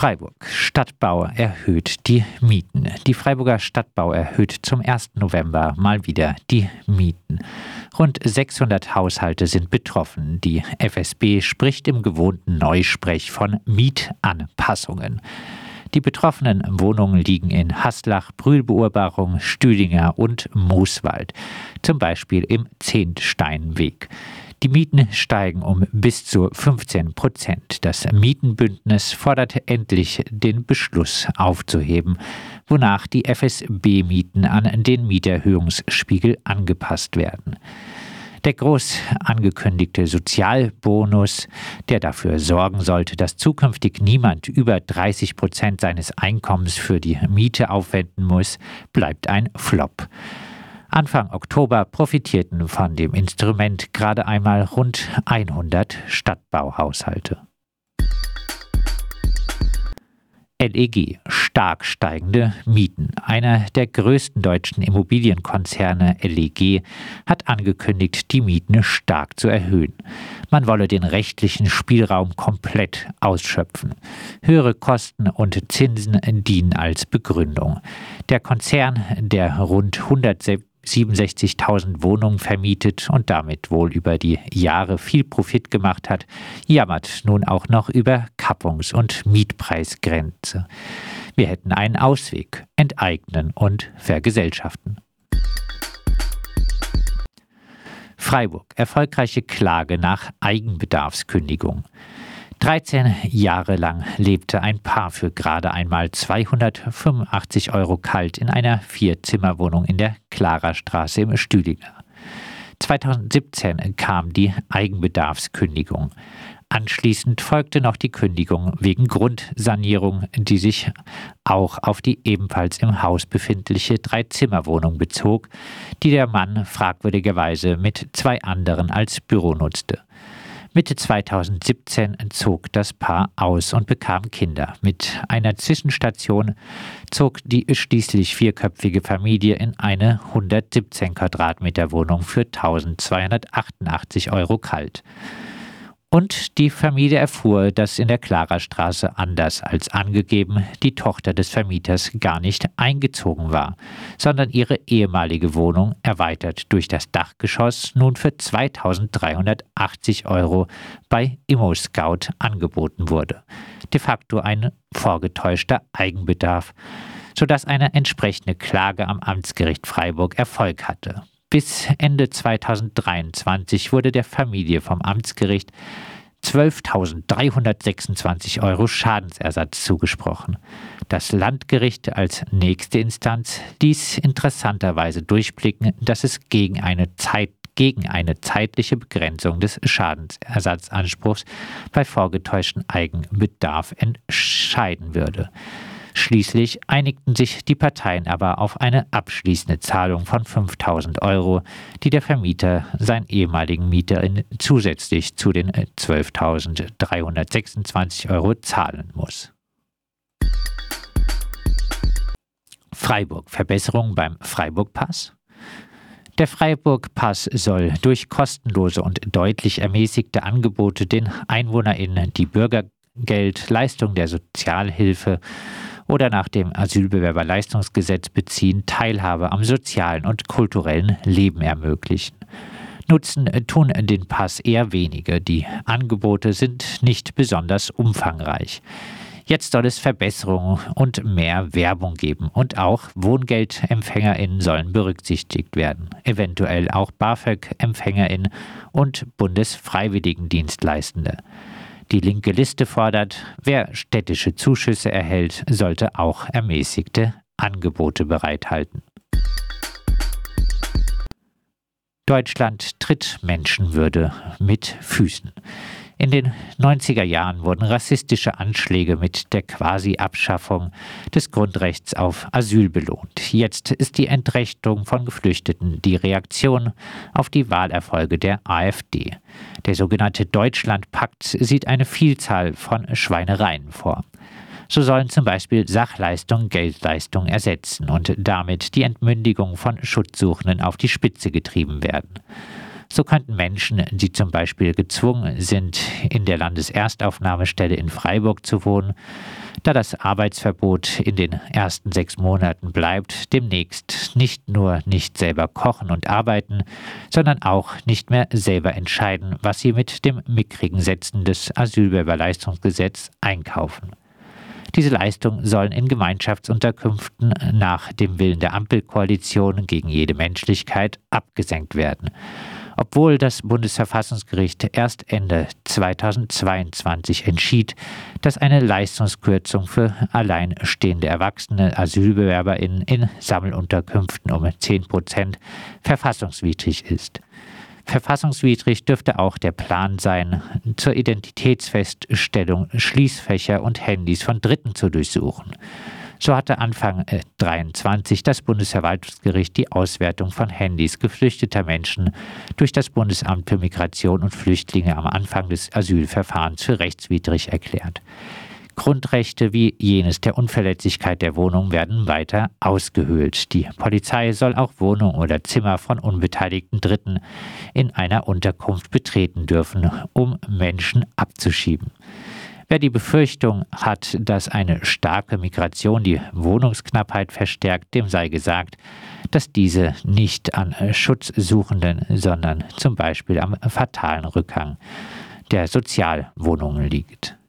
Freiburg. Stadtbau erhöht die Mieten. Die Freiburger Stadtbau erhöht zum 1. November mal wieder die Mieten. Rund 600 Haushalte sind betroffen. Die FSB spricht im gewohnten Neusprech von Mietanpassungen. Die betroffenen Wohnungen liegen in Haslach, Brühlbeurbarung, Stüdinger und Mooswald, zum Beispiel im Zehntsteinweg. Die Mieten steigen um bis zu 15 Prozent. Das Mietenbündnis forderte endlich den Beschluss aufzuheben, wonach die FSB-Mieten an den Mieterhöhungsspiegel angepasst werden. Der groß angekündigte Sozialbonus, der dafür sorgen sollte, dass zukünftig niemand über 30 Prozent seines Einkommens für die Miete aufwenden muss, bleibt ein Flop. Anfang Oktober profitierten von dem Instrument gerade einmal rund 100 Stadtbauhaushalte. LEG stark steigende Mieten. Einer der größten deutschen Immobilienkonzerne LEG hat angekündigt, die Mieten stark zu erhöhen. Man wolle den rechtlichen Spielraum komplett ausschöpfen. Höhere Kosten und Zinsen dienen als Begründung. Der Konzern, der rund 170 67.000 Wohnungen vermietet und damit wohl über die Jahre viel Profit gemacht hat, jammert nun auch noch über Kappungs- und Mietpreisgrenze. Wir hätten einen Ausweg, enteignen und vergesellschaften. Freiburg. Erfolgreiche Klage nach Eigenbedarfskündigung. 13 Jahre lang lebte ein Paar für gerade einmal 285 Euro kalt in einer Vierzimmerwohnung in der Klarerstraße im Stüdinger. 2017 kam die Eigenbedarfskündigung. Anschließend folgte noch die Kündigung wegen Grundsanierung, die sich auch auf die ebenfalls im Haus befindliche Dreizimmerwohnung bezog, die der Mann fragwürdigerweise mit zwei anderen als Büro nutzte. Mitte 2017 zog das Paar aus und bekam Kinder. Mit einer Zwischenstation zog die schließlich vierköpfige Familie in eine 117 Quadratmeter Wohnung für 1288 Euro kalt. Und die Familie erfuhr, dass in der Klarerstraße anders als angegeben die Tochter des Vermieters gar nicht eingezogen war, sondern ihre ehemalige Wohnung, erweitert durch das Dachgeschoss, nun für 2380 Euro bei ImmoScout angeboten wurde. De facto ein vorgetäuschter Eigenbedarf, sodass eine entsprechende Klage am Amtsgericht Freiburg Erfolg hatte. Bis Ende 2023 wurde der Familie vom Amtsgericht 12.326 Euro Schadensersatz zugesprochen. Das Landgericht als nächste Instanz ließ interessanterweise durchblicken, dass es gegen eine Zeit gegen eine zeitliche Begrenzung des Schadensersatzanspruchs bei vorgetäuschten Eigenbedarf entscheiden würde. Schließlich einigten sich die Parteien aber auf eine abschließende Zahlung von 5000 Euro, die der Vermieter seinen ehemaligen Mieterin zusätzlich zu den 12.326 Euro zahlen muss. Freiburg. Verbesserung beim Freiburg-Pass? Der Freiburg-Pass soll durch kostenlose und deutlich ermäßigte Angebote den EinwohnerInnen die Bürgergeld, Leistung der Sozialhilfe oder nach dem Asylbewerberleistungsgesetz beziehen, Teilhabe am sozialen und kulturellen Leben ermöglichen. Nutzen tun den Pass eher wenige. Die Angebote sind nicht besonders umfangreich. Jetzt soll es Verbesserungen und mehr Werbung geben und auch WohngeldempfängerInnen sollen berücksichtigt werden, eventuell auch BAföG-EmpfängerInnen und Bundesfreiwilligendienstleistende. Die linke Liste fordert, wer städtische Zuschüsse erhält, sollte auch ermäßigte Angebote bereithalten. Deutschland tritt Menschenwürde mit Füßen. In den 90er Jahren wurden rassistische Anschläge mit der Quasi-Abschaffung des Grundrechts auf Asyl belohnt. Jetzt ist die Entrechtung von Geflüchteten die Reaktion auf die Wahlerfolge der AfD. Der sogenannte Deutschlandpakt sieht eine Vielzahl von Schweinereien vor. So sollen zum Beispiel Sachleistung Geldleistung ersetzen und damit die Entmündigung von Schutzsuchenden auf die Spitze getrieben werden. So könnten Menschen, die zum Beispiel gezwungen sind, in der Landeserstaufnahmestelle in Freiburg zu wohnen, da das Arbeitsverbot in den ersten sechs Monaten bleibt, demnächst nicht nur nicht selber kochen und arbeiten, sondern auch nicht mehr selber entscheiden, was sie mit dem mickrigen Sätzen des Asylbewerberleistungsgesetzes einkaufen. Diese Leistungen sollen in Gemeinschaftsunterkünften nach dem Willen der Ampelkoalition gegen jede Menschlichkeit abgesenkt werden obwohl das Bundesverfassungsgericht erst Ende 2022 entschied, dass eine Leistungskürzung für alleinstehende erwachsene AsylbewerberInnen in Sammelunterkünften um 10 Prozent verfassungswidrig ist. Verfassungswidrig dürfte auch der Plan sein, zur Identitätsfeststellung Schließfächer und Handys von Dritten zu durchsuchen. So hatte Anfang 2023 äh, das Bundesverwaltungsgericht die Auswertung von Handys geflüchteter Menschen durch das Bundesamt für Migration und Flüchtlinge am Anfang des Asylverfahrens für rechtswidrig erklärt. Grundrechte wie jenes der Unverletzlichkeit der Wohnung werden weiter ausgehöhlt. Die Polizei soll auch Wohnungen oder Zimmer von unbeteiligten Dritten in einer Unterkunft betreten dürfen, um Menschen abzuschieben. Wer die Befürchtung hat, dass eine starke Migration die Wohnungsknappheit verstärkt, dem sei gesagt, dass diese nicht an Schutzsuchenden, sondern zum Beispiel am fatalen Rückgang der Sozialwohnungen liegt.